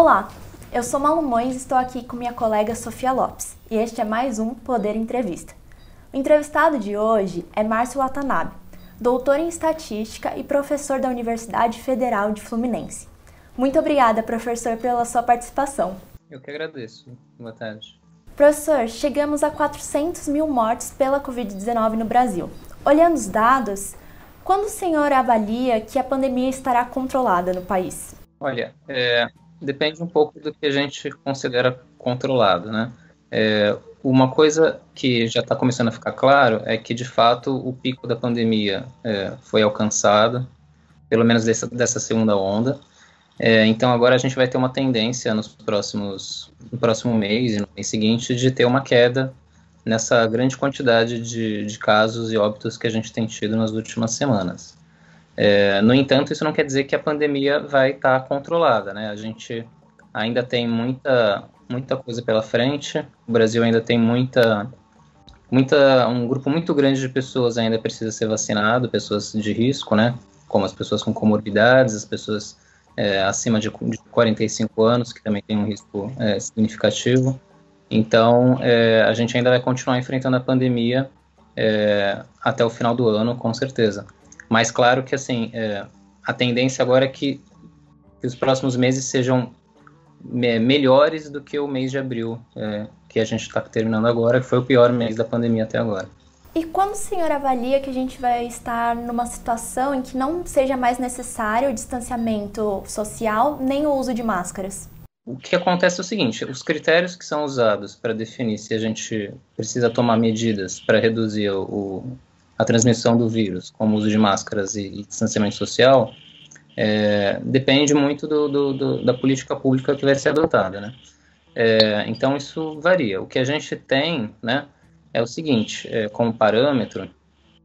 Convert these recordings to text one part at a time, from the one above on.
Olá, eu sou Malu Mões e estou aqui com minha colega Sofia Lopes e este é mais um Poder Entrevista. O entrevistado de hoje é Márcio Watanabe, doutor em estatística e professor da Universidade Federal de Fluminense. Muito obrigada, professor, pela sua participação. Eu que agradeço. Boa tarde. Professor, chegamos a 400 mil mortes pela Covid-19 no Brasil. Olhando os dados, quando o senhor avalia que a pandemia estará controlada no país? Olha, é, depende um pouco do que a gente considera controlado, né? É, uma coisa que já está começando a ficar claro é que, de fato, o pico da pandemia é, foi alcançado, pelo menos dessa, dessa segunda onda. É, então, agora a gente vai ter uma tendência nos próximos, no próximo mês e no mês seguinte de ter uma queda nessa grande quantidade de, de casos e óbitos que a gente tem tido nas últimas semanas. É, no entanto, isso não quer dizer que a pandemia vai estar tá controlada, né? A gente ainda tem muita, muita coisa pela frente. O Brasil ainda tem muita, muita, um grupo muito grande de pessoas ainda precisa ser vacinado, pessoas de risco, né? Como as pessoas com comorbidades, as pessoas é, acima de, de 45 anos, que também tem um risco é, significativo. Então, é, a gente ainda vai continuar enfrentando a pandemia é, até o final do ano, com certeza. Mas claro que assim, é, a tendência agora é que, que, os próximos meses sejam me, melhores do que o mês de abril, é, que a gente está terminando agora, que foi o pior mês da pandemia até agora. E quando o senhor avalia que a gente vai estar numa situação em que não seja mais necessário o distanciamento social nem o uso de máscaras? O que acontece é o seguinte: os critérios que são usados para definir se a gente precisa tomar medidas para reduzir o, a transmissão do vírus, como o uso de máscaras e, e distanciamento social, é, depende muito do, do, do, da política pública que vai ser adotada, né? É, então isso varia. O que a gente tem, né, é o seguinte, é, como parâmetro,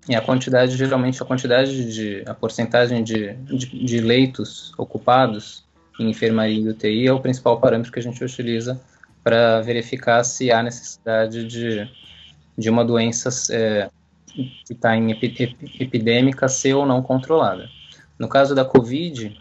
é a quantidade, geralmente a quantidade de, a porcentagem de, de, de leitos ocupados em enfermaria e UTI é o principal parâmetro que a gente utiliza para verificar se há necessidade de, de uma doença é, que está em epidêmica ser ou não controlada. No caso da Covid,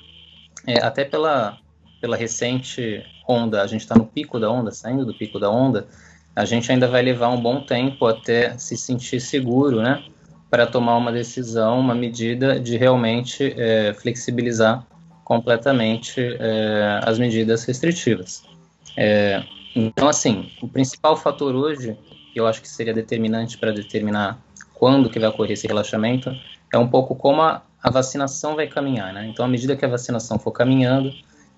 é, até pela, pela recente onda, a gente está no pico da onda, saindo do pico da onda, a gente ainda vai levar um bom tempo até se sentir seguro, né, para tomar uma decisão, uma medida de realmente é, flexibilizar completamente é, as medidas restritivas. É, então, assim, o principal fator hoje, que eu acho que seria determinante para determinar quando que vai ocorrer esse relaxamento, é um pouco como a, a vacinação vai caminhar, né? Então, à medida que a vacinação for caminhando,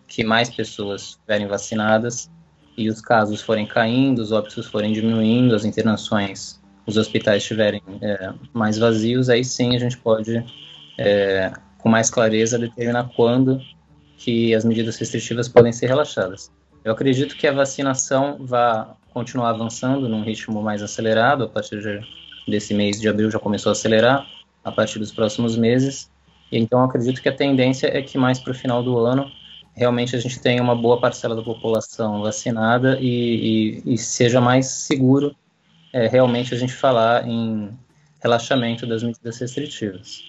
que mais pessoas estiverem vacinadas e os casos forem caindo, os óbitos forem diminuindo, as internações, os hospitais estiverem é, mais vazios, aí sim a gente pode, é, com mais clareza, determinar quando que as medidas restritivas podem ser relaxadas. Eu acredito que a vacinação vai continuar avançando num ritmo mais acelerado a partir de desse mês de abril já começou a acelerar a partir dos próximos meses. E então acredito que a tendência é que mais para o final do ano realmente a gente tenha uma boa parcela da população vacinada e, e, e seja mais seguro é, realmente a gente falar em relaxamento das medidas restritivas.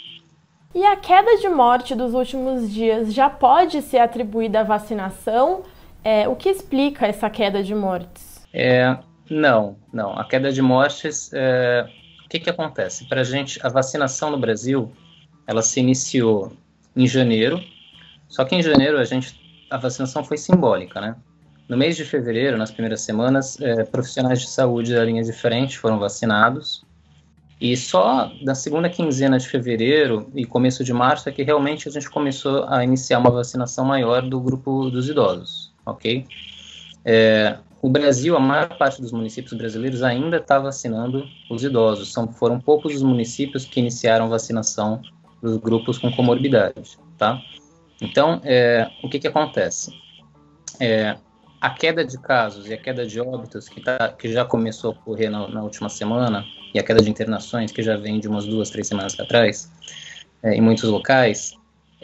E a queda de morte dos últimos dias já pode ser atribuída à vacinação? É, o que explica essa queda de mortes? É, não, não. A queda de mortes é, o que, que acontece? Para a gente, a vacinação no Brasil, ela se iniciou em janeiro, só que em janeiro a gente, a vacinação foi simbólica, né? No mês de fevereiro, nas primeiras semanas, é, profissionais de saúde da linha de frente foram vacinados, e só na segunda quinzena de fevereiro e começo de março é que realmente a gente começou a iniciar uma vacinação maior do grupo dos idosos, ok? É, o Brasil, a maior parte dos municípios brasileiros ainda está vacinando os idosos. São, foram poucos os municípios que iniciaram vacinação dos grupos com comorbidade, tá? Então, é, o que que acontece? É, a queda de casos e a queda de óbitos que, tá, que já começou a ocorrer na, na, última semana e a queda de internações que já vem de umas duas, três semanas atrás, é, em muitos locais,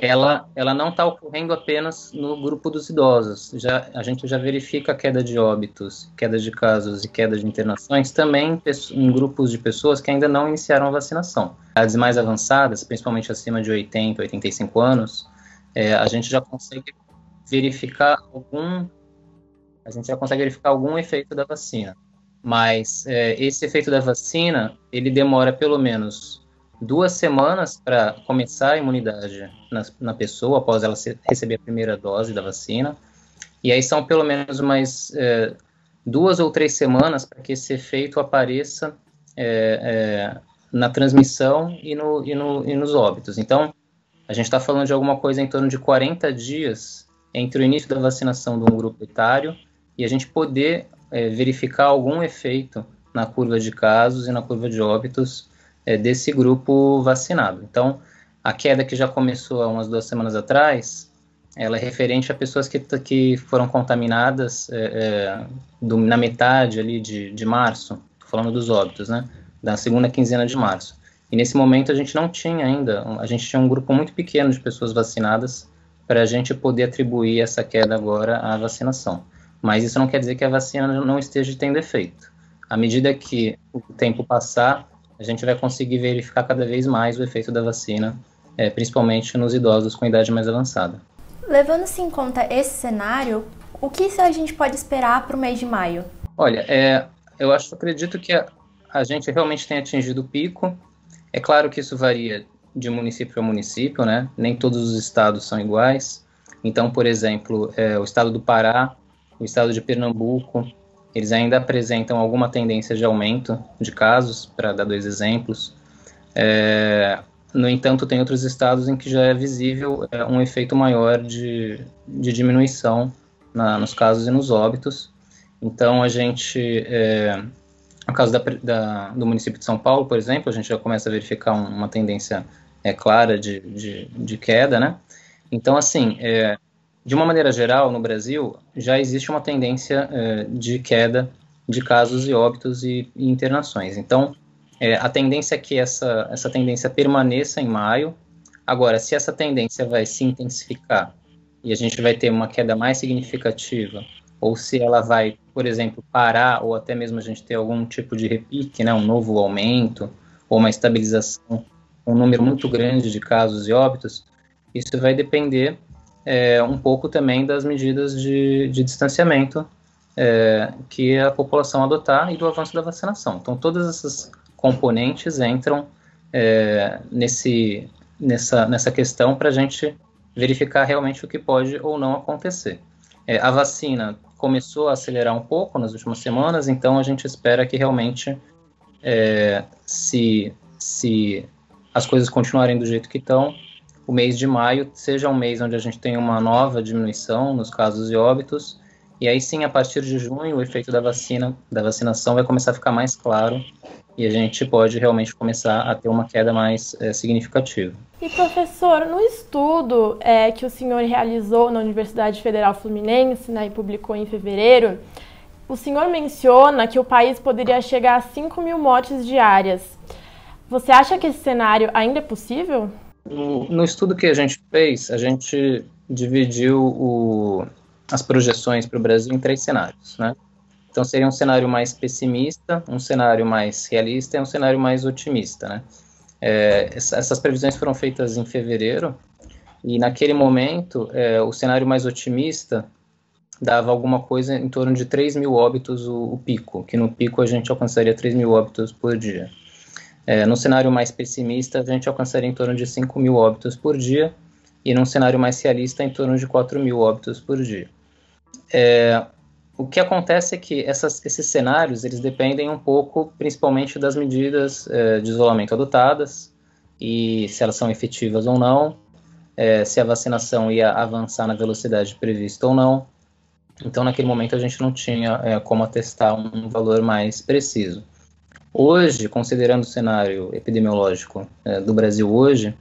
ela, ela não está ocorrendo apenas no grupo dos idosos. Já, a gente já verifica a queda de óbitos, queda de casos e queda de internações também em, grupos de pessoas que ainda não iniciaram a vacinação. As mais avançadas, principalmente acima de 80, 85 anos, é, a gente já consegue verificar algum, a gente já consegue verificar algum efeito da vacina. Mas é, esse efeito da vacina, ele demora pelo menos duas semanas para começar a imunidade na, na, pessoa após ela receber a primeira dose da vacina. E aí são pelo menos mais é, duas ou três semanas para que esse efeito apareça é, é na transmissão e, no, e, no, e nos óbitos. Então, a gente está falando de alguma coisa em torno de 40 dias entre o início da vacinação de um grupo etário e a gente poder é, verificar algum efeito na curva de casos e na curva de óbitos é, desse grupo vacinado. Então, a queda que já começou há umas duas semanas atrás, ela é referente a pessoas que, que foram contaminadas é, é do, na metade ali de, de março, falando dos óbitos, né, da segunda quinzena de março. E nesse momento a gente não tinha ainda, a gente tinha um grupo muito pequeno de pessoas vacinadas para a gente poder atribuir essa queda agora à vacinação. Mas isso não quer dizer que a vacina não esteja tendo efeito. À medida que o tempo passar, a gente vai conseguir verificar cada vez mais o efeito da vacina, é, principalmente nos idosos com idade mais avançada. Levando-se em conta esse cenário, o que a gente pode esperar para o mês de maio? Olha, é, eu acho, acredito que a, a gente realmente tem atingido o pico. É claro que isso varia de município a município, né? Nem todos os estados são iguais. Então, por exemplo, é, o estado do Pará o estado de Pernambuco, eles ainda apresentam alguma tendência de aumento de casos, para dar dois exemplos. É, no entanto, tem outros estados em que já é visível é, um efeito maior de, de diminuição na, nos casos e nos óbitos. Então, a gente, é, no caso da, da, do município de São Paulo, por exemplo, a gente já começa a verificar um, uma tendência é, clara de, de, de, queda, né? Então, assim, é, de uma maneira geral, no Brasil, já existe uma tendência é, de queda de casos e óbitos e, e internações. Então, é, a tendência é que essa, essa tendência permaneça em maio. Agora, se essa tendência vai se intensificar e a gente vai ter uma queda mais significativa, ou se ela vai, por exemplo, parar, ou até mesmo a gente ter algum tipo de repique, né, um novo aumento, ou uma estabilização, um número muito grande de casos e óbitos, isso vai depender é, um pouco também das medidas de, de distanciamento é, que a população adotar e do avanço da vacinação. Então, todas essas componentes entram é, nesse, nessa, nessa questão para a gente verificar realmente o que pode ou não acontecer. É, a vacina começou a acelerar um pouco nas últimas semanas, então a gente espera que realmente, é, se, se as coisas continuarem do jeito que estão, o mês de maio seja um mês onde a gente tem uma nova diminuição nos casos e óbitos, e aí sim, a partir de junho, o efeito da vacina, da vacinação vai começar a ficar mais claro e a gente pode realmente começar a ter uma queda mais é, significativa. E professor, no estudo é, que o senhor realizou na Universidade Federal Fluminense né, e publicou em fevereiro, o senhor menciona que o país poderia chegar a 5 mil mortes diárias. Você acha que esse cenário ainda é possível? No, estudo que a gente fez, a gente dividiu o, as projeções para o Brasil em três cenários, né? Então seria um cenário mais pessimista, um cenário mais realista e um cenário mais otimista, né? É, essas previsões foram feitas em fevereiro e naquele momento é, o cenário mais otimista dava alguma coisa em torno de 3 mil óbitos o, o pico, que no pico a gente alcançaria 3 mil óbitos por dia. É, no cenário mais pessimista, a gente alcançaria em torno de 5 mil óbitos por dia, e num cenário mais realista, em torno de 4 mil óbitos por dia. É, o que acontece é que essas, esses cenários eles dependem um pouco, principalmente das medidas é, de isolamento adotadas e se elas são efetivas ou não, é, se a vacinação ia avançar na velocidade prevista ou não. Então, naquele momento, a gente não tinha é, como atestar um valor mais preciso. Hoje, considerando o cenário epidemiológico é, do Brasil hoje,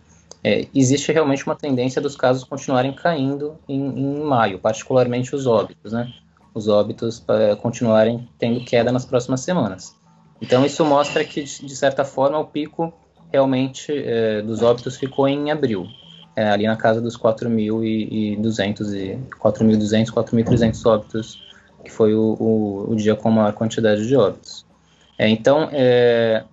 é, existe realmente uma tendência dos casos continuarem caindo em, em maio, particularmente os óbitos, né? Os óbitos é, continuarem tendo queda nas próximas semanas. Então, isso mostra que, de certa forma, o pico realmente é, dos óbitos ficou em abril, ali na casa dos 4.200 e 4.200, 4.300 óbitos, que foi o, o, o dia com maior quantidade de óbitos. É, então, é,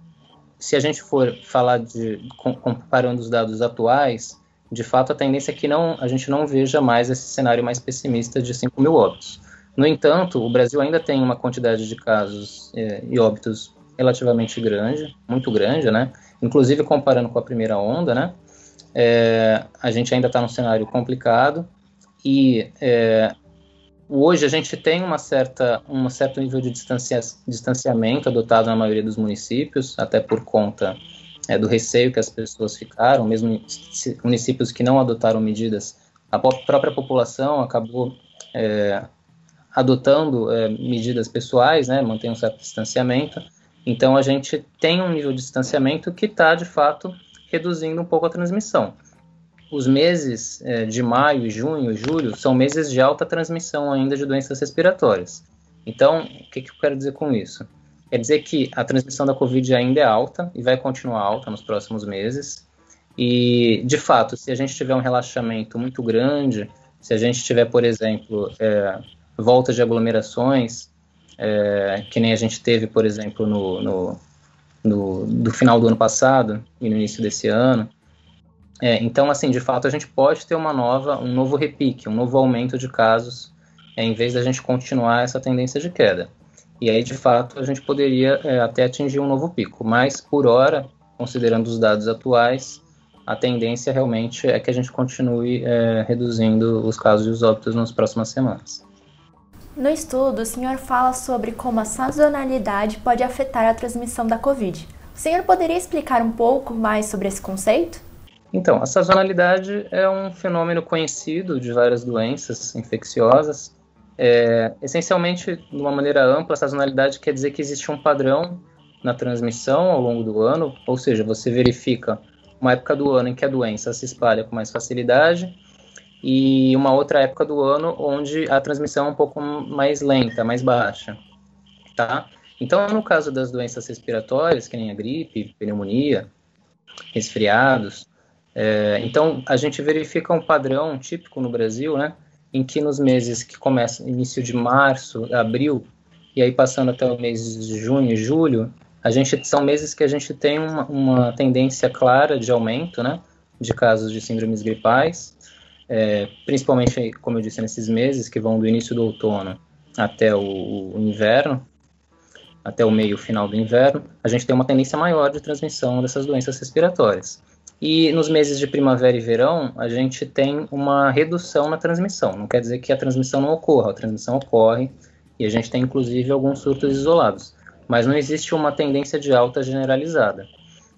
se a gente for falar de comparando os dados atuais, de fato, a tendência é que não, a gente não veja mais esse cenário mais pessimista de 5 mil óbitos. No entanto, o Brasil ainda tem uma quantidade de casos é, e óbitos relativamente grande, muito grande, né? Inclusive comparando com a primeira onda, né? É, a gente ainda está num cenário complicado e é, hoje a gente tem uma certa, um certo nível de distancia, distanciamento adotado na maioria dos municípios, até por conta é, do receio que as pessoas ficaram, mesmo municípios que não adotaram medidas, a própria população acabou é, adotando é, medidas pessoais, né, mantém um certo distanciamento, então a gente tem um nível de distanciamento que está, de fato, reduzindo um pouco a transmissão. Os meses é, de maio, junho, julho são meses de alta transmissão ainda de doenças respiratórias. Então, o que, que eu quero dizer com isso? Quer dizer que a transmissão da Covid ainda é alta e vai continuar alta nos próximos meses. E, de fato, se a gente tiver um relaxamento muito grande, se a gente tiver, por exemplo, é, volta de aglomerações, é, que nem a gente teve, por exemplo, no, no, no, do final do ano passado e no início desse ano. É, então, assim, de fato, a gente pode ter uma nova, um novo repique, um novo aumento de casos, é, em vez da gente continuar essa tendência de queda. E aí, de fato, a gente poderia é, até atingir um novo pico. Mas, por hora, considerando os dados atuais, a tendência realmente é que a gente continue é, reduzindo os casos e os óbitos nas próximas semanas. No estudo, o senhor fala sobre como a sazonalidade pode afetar a transmissão da Covid. O senhor poderia explicar um pouco mais sobre esse conceito? Então, a sazonalidade é um fenômeno conhecido de várias doenças infecciosas. É, essencialmente, de uma maneira ampla, a sazonalidade quer dizer que existe um padrão na transmissão ao longo do ano, ou seja, você verifica uma época do ano em que a doença se espalha com mais facilidade e uma outra época do ano onde a transmissão é um pouco mais lenta, mais baixa, tá? Então, no caso das doenças respiratórias, que nem a gripe, pneumonia, resfriados, é, então a gente verifica um padrão típico no Brasil, né, em que nos meses que começam início de março, abril, e aí passando até o mês de junho e julho, a gente são meses que a gente tem uma, uma tendência clara de aumento, né, de casos de síndromes gripais, é, principalmente, como eu disse, nesses meses que vão do início do outono até o, o inverno, até o meio final do inverno, a gente tem uma tendência maior de transmissão dessas doenças respiratórias. E nos meses de primavera e verão, a gente tem uma redução na transmissão. Não quer dizer que a transmissão não ocorra, a transmissão ocorre e a gente tem inclusive alguns surtos isolados, mas não existe uma tendência de alta generalizada.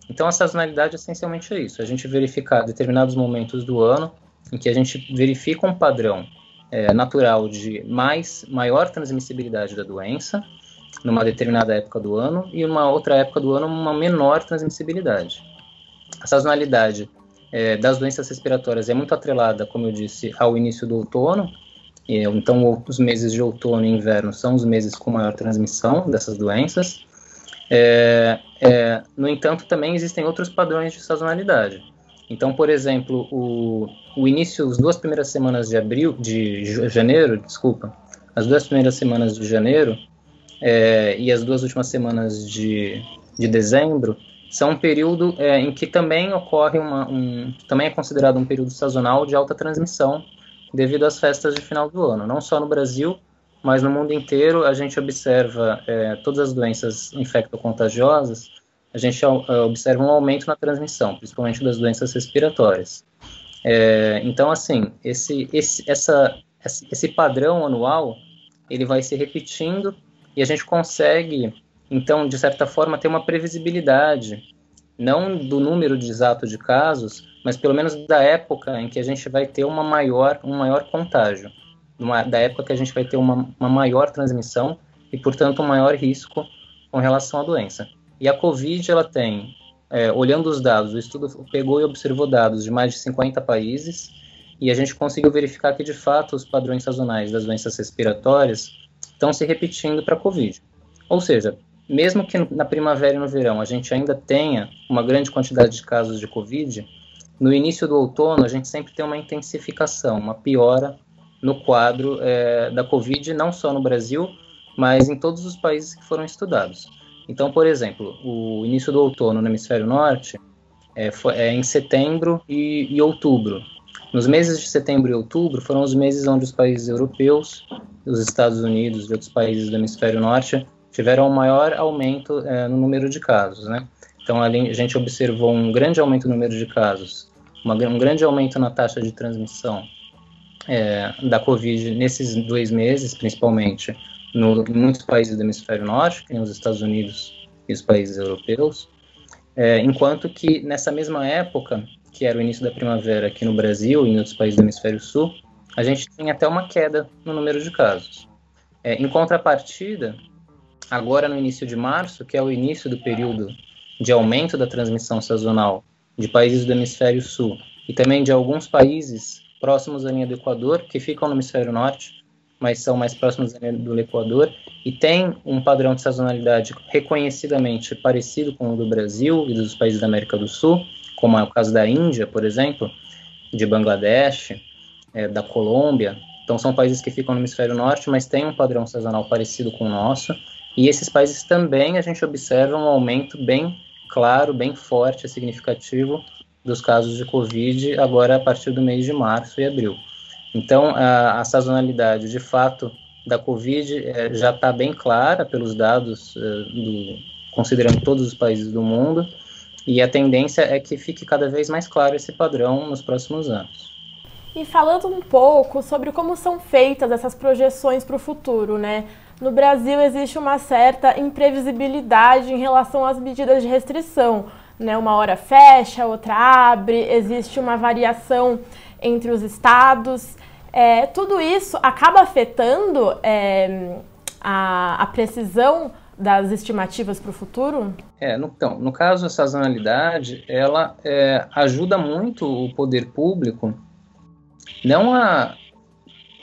Então a sazonalidade essencialmente é isso, a gente verificar determinados momentos do ano em que a gente verifica um padrão é, natural de mais maior transmissibilidade da doença numa determinada época do ano e uma outra época do ano uma menor transmissibilidade. A sazonalidade é, das doenças respiratórias é muito atrelada, como eu disse, ao início do outono. então, os meses de outono e inverno são os meses com maior transmissão dessas doenças. É, é, no entanto, também existem outros padrões de sazonalidade. Então, por exemplo, o, o início, as duas primeiras semanas de abril, de janeiro, desculpa, as duas primeiras semanas de janeiro é, e as duas últimas semanas de, de dezembro são um período é, em que também ocorre uma, um, também é considerado um período sazonal de alta transmissão devido às festas de final do ano, não só no Brasil, mas no mundo inteiro a gente observa é, todas as doenças infectocontagiosas a gente é, observa um aumento na transmissão, principalmente das doenças respiratórias. É, então, assim, esse, esse, essa, esse padrão anual, ele vai se repetindo e a gente consegue, então, de certa forma, ter uma previsibilidade, não do número de exato de casos, mas pelo menos da época em que a gente vai ter uma maior, um maior contágio, uma, da época que a gente vai ter uma, uma maior transmissão e, portanto, um maior risco com relação à doença. E a Covid, ela tem, é, olhando os dados, o estudo pegou e observou dados de mais de 50 países, e a gente conseguiu verificar que, de fato, os padrões sazonais das doenças respiratórias estão se repetindo para a Covid. Ou seja, mesmo que na primavera e no verão a gente ainda tenha uma grande quantidade de casos de Covid, no início do outono a gente sempre tem uma intensificação, uma piora no quadro é, da Covid, não só no Brasil, mas em todos os países que foram estudados. Então, por exemplo, o início do outono no hemisfério norte, é, foi, é em setembro e, e, outubro. Nos meses de setembro e outubro foram os meses onde os países europeus, os Estados Unidos e outros países do hemisfério norte tiveram um maior aumento é, no número de casos, né? Então, a gente observou um grande aumento no número de casos, uma, um grande aumento na taxa de transmissão é, da Covid nesses dois meses, principalmente no, em muitos países do hemisfério norte, que os Estados Unidos e os países europeus, é, enquanto que nessa mesma época, que era o início da primavera aqui no Brasil e em outros países do hemisfério sul, a gente tem até uma queda no número de casos. É, em contrapartida, agora no início de março, que é o início do período de aumento da transmissão sazonal de países do hemisfério sul e também de alguns países próximos à linha do Equador, que ficam no hemisfério norte, mas são mais próximos da linha do Equador, e tem um padrão de sazonalidade reconhecidamente parecido com o do Brasil e dos países da América do Sul, como é o caso da Índia, por exemplo, de Bangladesh, é, da Colômbia. Então, são países que ficam no hemisfério norte, mas têm um padrão sazonal parecido com o nosso. E esses países também a gente observa um aumento bem claro, bem forte, significativo dos casos de Covid agora a partir do mês de março e abril. Então, a, a sazonalidade, de fato, da Covid é, já está bem clara pelos dados, é, do, considerando todos os países do mundo, e a tendência é que fique cada vez mais claro esse padrão nos próximos anos. E falando um pouco sobre como são feitas essas projeções para o futuro, né? No Brasil existe uma certa imprevisibilidade em relação às medidas de restrição. Né? Uma hora fecha, outra abre, existe uma variação entre os estados. É, tudo isso acaba afetando é, a, a, precisão das estimativas para o futuro? É, no, então, no caso, a sazonalidade, ela é, ajuda muito o poder público não a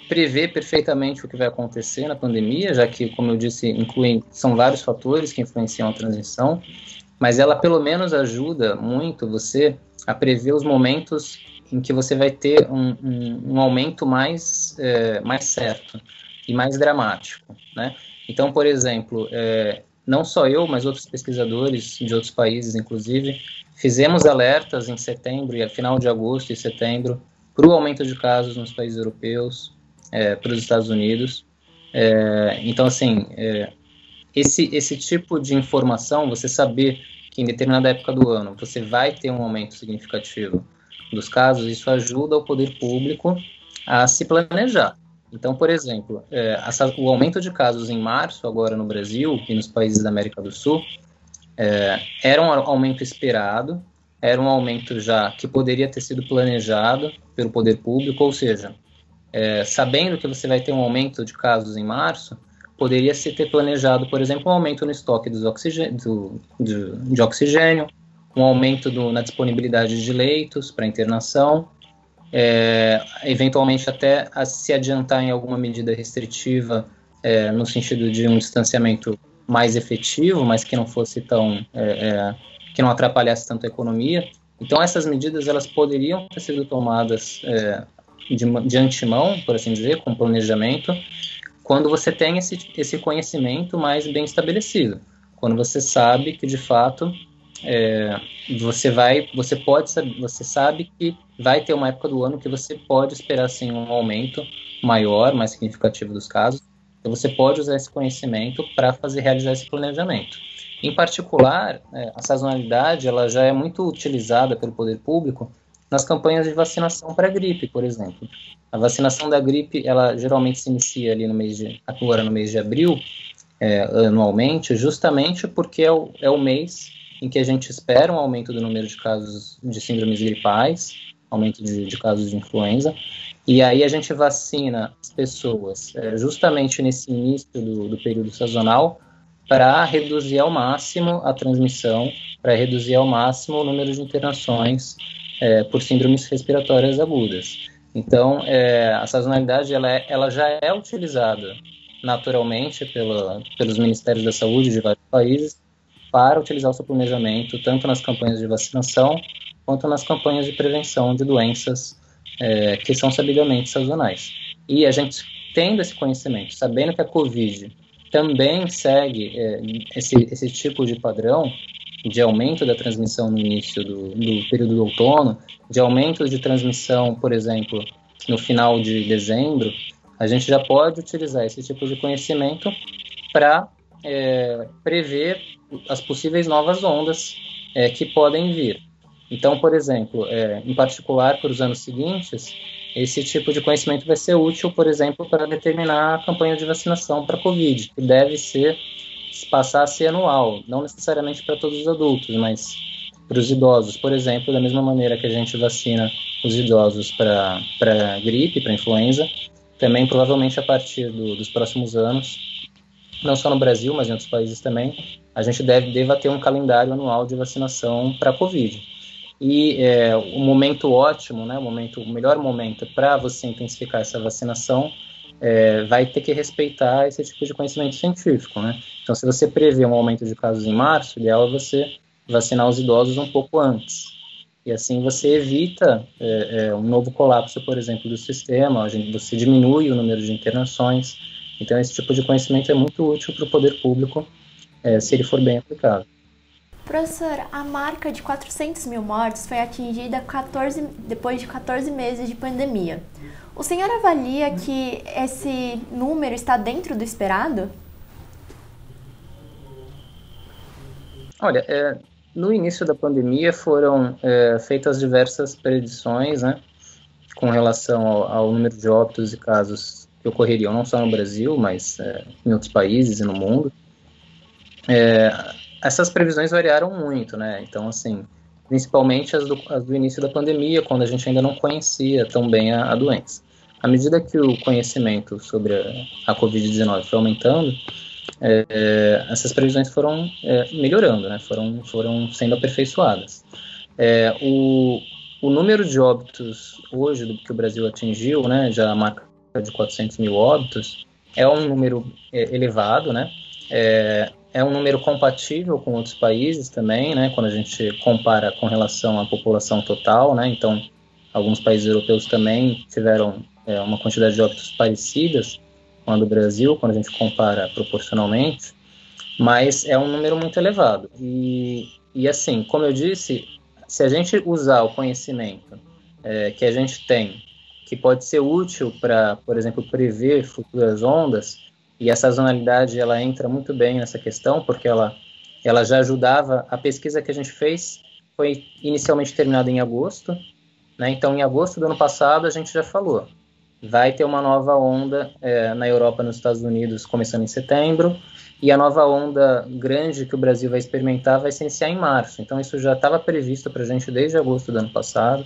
prever perfeitamente o que vai acontecer na pandemia, já que, como eu disse, incluem, são vários fatores que influenciam a transição, mas ela pelo menos ajuda muito você a prever os momentos em que você vai ter um, um, um aumento mais, é, mais certo e mais dramático, né? Então, por exemplo, é, não só eu, mas outros pesquisadores de outros países, inclusive, fizemos alertas em setembro e final de agosto e setembro para o aumento de casos nos países europeus, é, para os Estados Unidos. É, então, assim, é, esse, esse tipo de informação, você saber que em determinada época do ano você vai ter um aumento significativo dos casos, isso ajuda o poder público a se planejar. Então, por exemplo, é, o aumento de casos em março, agora no Brasil e nos países da América do Sul, é, era um aumento esperado, era um aumento já que poderia ter sido planejado pelo poder público, ou seja, é, sabendo que você vai ter um aumento de casos em março, poderia se ter planejado, por exemplo, um aumento no estoque dos oxigênio, do, de, oxigênio, um aumento do, na disponibilidade de leitos para internação, é, eventualmente até se adiantar em alguma medida restritiva é, no sentido de um distanciamento mais efetivo, mas que não fosse tão é, é que não atrapalhasse tanto a economia. Então essas medidas elas poderiam ter sido tomadas é, de, de antemão, por assim dizer, com planejamento, quando você tem esse, esse conhecimento mais bem estabelecido, quando você sabe que de fato é, você vai, você pode, você sabe que vai ter uma época do ano que você pode esperar sim um aumento maior, mais significativo dos casos. Então você pode usar esse conhecimento para fazer realizar esse planejamento. Em particular, é, a sazonalidade ela já é muito utilizada pelo poder público nas campanhas de vacinação para gripe, por exemplo. A vacinação da gripe, ela geralmente se inicia ali no mês de, agora no mês de abril, é, anualmente, justamente porque é o, é o mês em que a gente espera um aumento do número de casos de síndromes gripais, aumento de, de casos de influenza, e aí a gente vacina as pessoas é, justamente nesse início do, do período sazonal para reduzir ao máximo a transmissão, para reduzir ao máximo o número de internações é, por síndromes respiratórias agudas. Então, é, a sazonalidade ela, é, ela já é utilizada naturalmente pela, pelos ministérios da saúde de vários países para utilizar o seu planejamento tanto nas campanhas de vacinação quanto nas campanhas de prevenção de doenças é, que são sabidamente sazonais. E a gente tendo esse conhecimento, sabendo que a COVID também segue é, esse, esse tipo de padrão, de aumento da transmissão no início do, do período do outono, de aumento de transmissão, por exemplo, no final de dezembro, a gente já pode utilizar esse tipo de conhecimento para é, prever as possíveis novas ondas é, que podem vir. Então, por exemplo, é, em particular para os anos seguintes, esse tipo de conhecimento vai ser útil, por exemplo, para determinar a campanha de vacinação para Covid, que deve ser passar a ser anual, não necessariamente para todos os adultos, mas para os idosos, por exemplo, da mesma maneira que a gente vacina os idosos para gripe, para influenza, também provavelmente a partir do, dos próximos anos, não só no Brasil, mas em outros países também, a gente deve deva ter um calendário anual de vacinação para a Covid. E é, o momento ótimo, né, o momento, o melhor momento para você intensificar essa vacinação é, vai ter que respeitar esse tipo de conhecimento científico, né? Então, se você prevê um aumento de casos em março, o ideal é você vacinar os idosos um pouco antes. E assim você evita é, é, um novo colapso, por exemplo, do sistema, você diminui o número de internações. Então, esse tipo de conhecimento é muito útil para o poder público, é, se ele for bem aplicado. Professor, a marca de 400 mil mortes foi atingida 14, depois de 14 meses de pandemia. O senhor avalia que esse número está dentro do esperado? Olha, é, no início da pandemia foram é, feitas diversas predições, né, com relação ao, ao, número de óbitos e casos que ocorreriam não só no Brasil, mas é, em outros países e no mundo. É, essas previsões variaram muito, né? Então, assim, principalmente as do, as do, início da pandemia, quando a gente ainda não conhecia tão bem a, a doença. À medida que o conhecimento sobre a, a Covid-19 foi aumentando, é, essas previsões foram é, melhorando, né? foram, foram sendo aperfeiçoadas. É, o, o número de óbitos hoje do que o Brasil atingiu, né, já marca de 400 mil óbitos, é um número é, elevado, né? É, um número compatível com outros países também, né? Quando a gente compara com relação à população total, né? Então, alguns países europeus também tiveram é, uma quantidade de óbitos parecidas com a do Brasil, quando a gente compara proporcionalmente, mas é um número muito elevado. E, e assim, como eu disse, se a gente usar o conhecimento é, que a gente tem, que pode ser útil para, por exemplo, prever futuras ondas, e a sazonalidade ela entra muito bem nessa questão, porque ela, ela já ajudava. A pesquisa que a gente fez foi inicialmente terminada em agosto, né? então em agosto do ano passado a gente já falou vai ter uma nova onda é, na Europa nos Estados Unidos começando em setembro, e a nova onda grande que o Brasil vai experimentar vai se iniciar em março. Então, isso já estava previsto para a gente desde agosto do ano passado.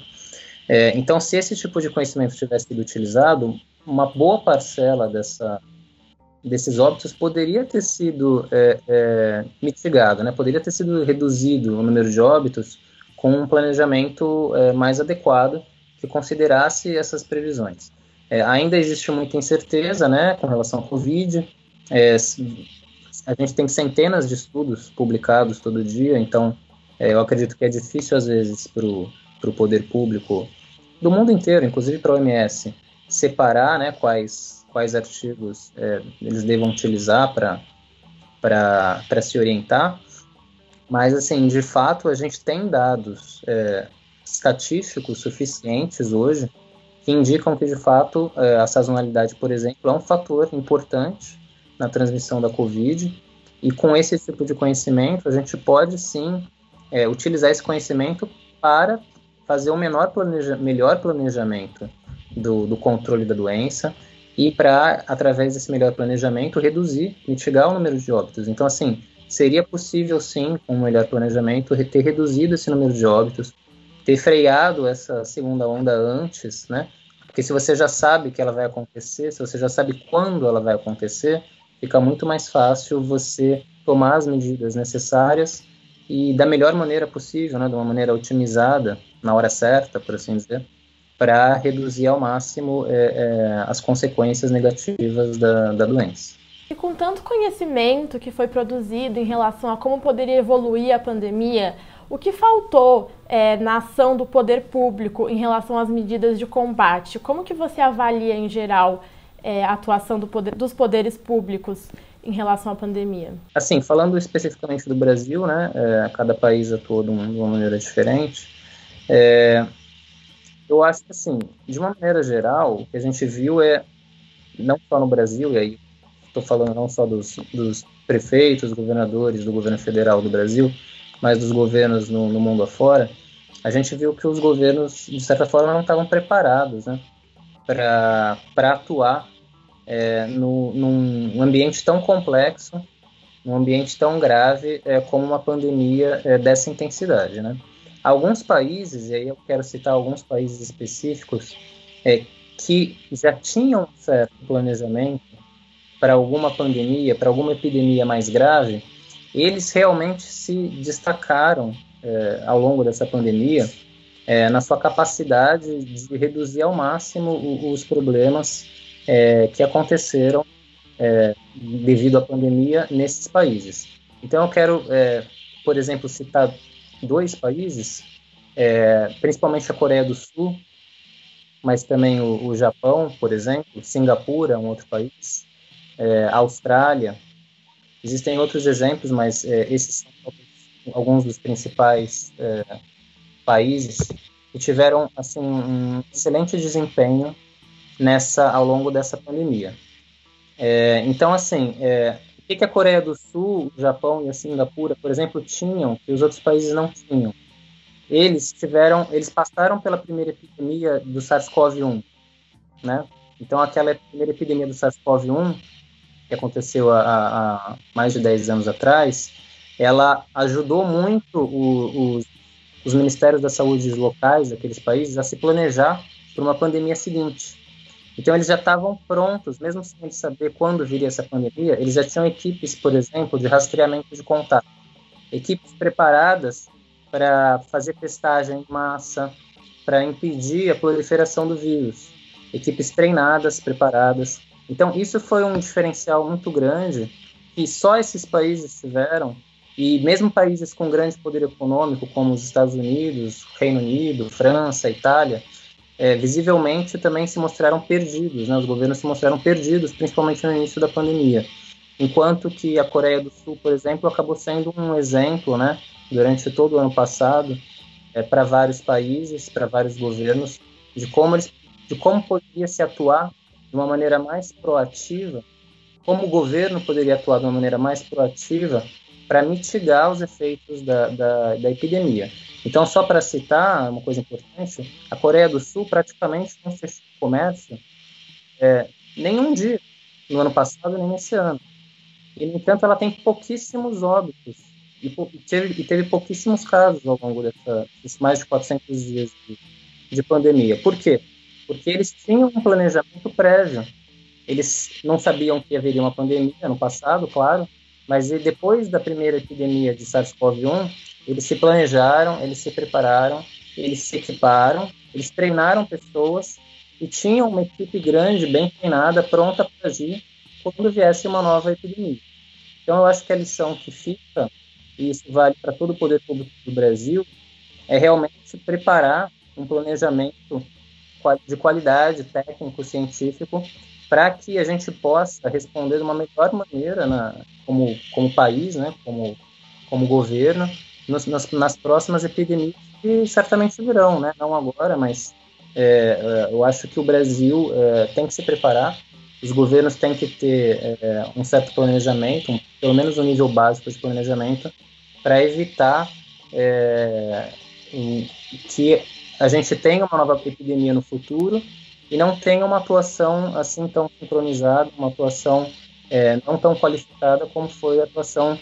É, então, se esse tipo de conhecimento tivesse sido utilizado, uma boa parcela dessa, desses óbitos poderia ter sido é, é, mitigado, né? poderia ter sido reduzido o número de óbitos com um planejamento é, mais adequado que considerasse essas previsões. É, ainda existe muita incerteza né, com relação ao Covid. É, a gente tem centenas de estudos publicados todo dia, então é, eu acredito que é difícil, às vezes, para o poder público do mundo inteiro, inclusive para a OMS, separar né, quais, quais artigos é, eles devam utilizar para se orientar. Mas, assim, de fato, a gente tem dados é, estatísticos suficientes hoje que indicam que, de fato, é, a sazonalidade, por exemplo, é um fator importante na transmissão da Covid. E com esse tipo de conhecimento, a gente pode sim é, utilizar esse conhecimento para fazer um menor planeja melhor planejamento do, do controle da doença e para, através desse melhor planejamento, reduzir, mitigar o número de óbitos. Então, assim, seria possível sim, com um melhor planejamento, ter reduzido esse número de óbitos, ter freado essa segunda onda antes, né? Porque se você já sabe que ela vai acontecer, se você já sabe quando ela vai acontecer, fica muito mais fácil você tomar as medidas necessárias e da melhor maneira possível, né, de uma maneira otimizada, na hora certa, por assim dizer, para reduzir ao máximo é, é, as consequências negativas da, da doença. E com tanto conhecimento que foi produzido em relação a como poderia evoluir a pandemia, o que faltou é, na ação do poder público em relação às medidas de combate? Como que você avalia, em geral, é, a atuação do poder, dos poderes públicos em relação à pandemia? Assim, falando especificamente do Brasil, né, é, cada país atuou de uma maneira diferente. É, eu acho que, assim, de uma maneira geral, o que a gente viu é, não só no Brasil, e aí estou falando não só dos, dos prefeitos, governadores, do governo federal do Brasil, mas dos governos no, no mundo afora, a gente viu que os governos, de certa forma, não estavam preparados né, para atuar é, no, num ambiente tão complexo, num ambiente tão grave é, como uma pandemia é, dessa intensidade. Né? Alguns países, e aí eu quero citar alguns países específicos, é, que já tinham certo planejamento para alguma pandemia, para alguma epidemia mais grave, eles realmente se destacaram é, ao longo dessa pandemia é, na sua capacidade de reduzir ao máximo os problemas é, que aconteceram é, devido à pandemia nesses países. Então, eu quero, é, por exemplo, citar dois países, é, principalmente a Coreia do Sul, mas também o, o Japão, por exemplo, Singapura, um outro país, a Austrália, Existem outros exemplos, mas é, esses são alguns dos principais é, países que tiveram assim um excelente desempenho nessa ao longo dessa pandemia. É, então, assim, é, que, que a Coreia do Sul, o Japão e a Singapura, por exemplo, tinham que os outros países não tinham? Eles tiveram, eles passaram pela primeira epidemia do SARS-CoV-1, né? Então, aquela primeira epidemia do SARS-CoV-1 que aconteceu há, há, mais de 10 anos atrás, ela ajudou muito o, os, os ministérios da saúde locais daqueles países a se planejar para uma pandemia seguinte. Então, eles já estavam prontos, mesmo sem saber quando viria essa pandemia, eles já tinham equipes, por exemplo, de rastreamento de contato, equipes preparadas para fazer testagem em massa, para impedir a proliferação do vírus, equipes treinadas, preparadas. Então, isso foi um diferencial muito grande que só esses países tiveram, e mesmo países com grande poder econômico, como os Estados Unidos, Reino Unido, França, Itália, é, visivelmente também se mostraram perdidos, né? os governos se mostraram perdidos, principalmente no início da pandemia. Enquanto que a Coreia do Sul, por exemplo, acabou sendo um exemplo, né, durante todo o ano passado, é, para vários países, para vários governos, de como eles, de como poderia se atuar de uma maneira mais proativa, como o governo poderia atuar de uma maneira mais proativa para mitigar os efeitos da, da, da epidemia. Então, só para citar uma coisa importante, a Coreia do Sul praticamente não fechou o comércio é, nenhum dia no ano passado nem nesse ano. E, no entanto, ela tem pouquíssimos óbitos e, teve, e teve pouquíssimos casos ao longo dessa, desses mais de 400 dias de, de pandemia. Por quê? porque eles tinham um planejamento prévio. Eles não sabiam que haveria uma pandemia no passado, claro, mas depois da primeira epidemia de SARS-CoV-1, eles se planejaram, eles se prepararam, eles se equiparam, eles treinaram pessoas e tinham uma equipe grande, bem treinada, pronta para agir quando viesse uma nova epidemia. Então, eu acho que a lição que fica, e isso vale para todo o poder público do Brasil, é realmente preparar um planejamento de qualidade técnico, científico, para que a gente possa responder de uma melhor maneira na, como, como país, né, como, como governo, nas, nas próximas epidemias que certamente virão, né, não agora, mas é, é eu acho que o Brasil é, tem que se preparar, os governos têm que ter é, um certo planejamento, um, pelo menos um nível básico de planejamento, para evitar é, que a gente tenha uma nova epidemia no futuro e não tenha uma atuação assim tão sincronizada, uma atuação é, não tão qualificada como foi a atuação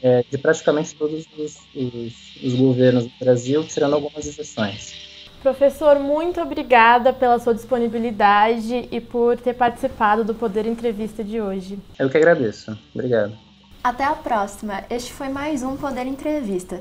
é, de praticamente todos os, os, os governos do Brasil, tirando algumas exceções. Professor, muito obrigada pela sua disponibilidade e por ter participado do Poder Entrevista de hoje. Eu que agradeço. Obrigado. Até a próxima. Este foi mais um Poder Entrevista.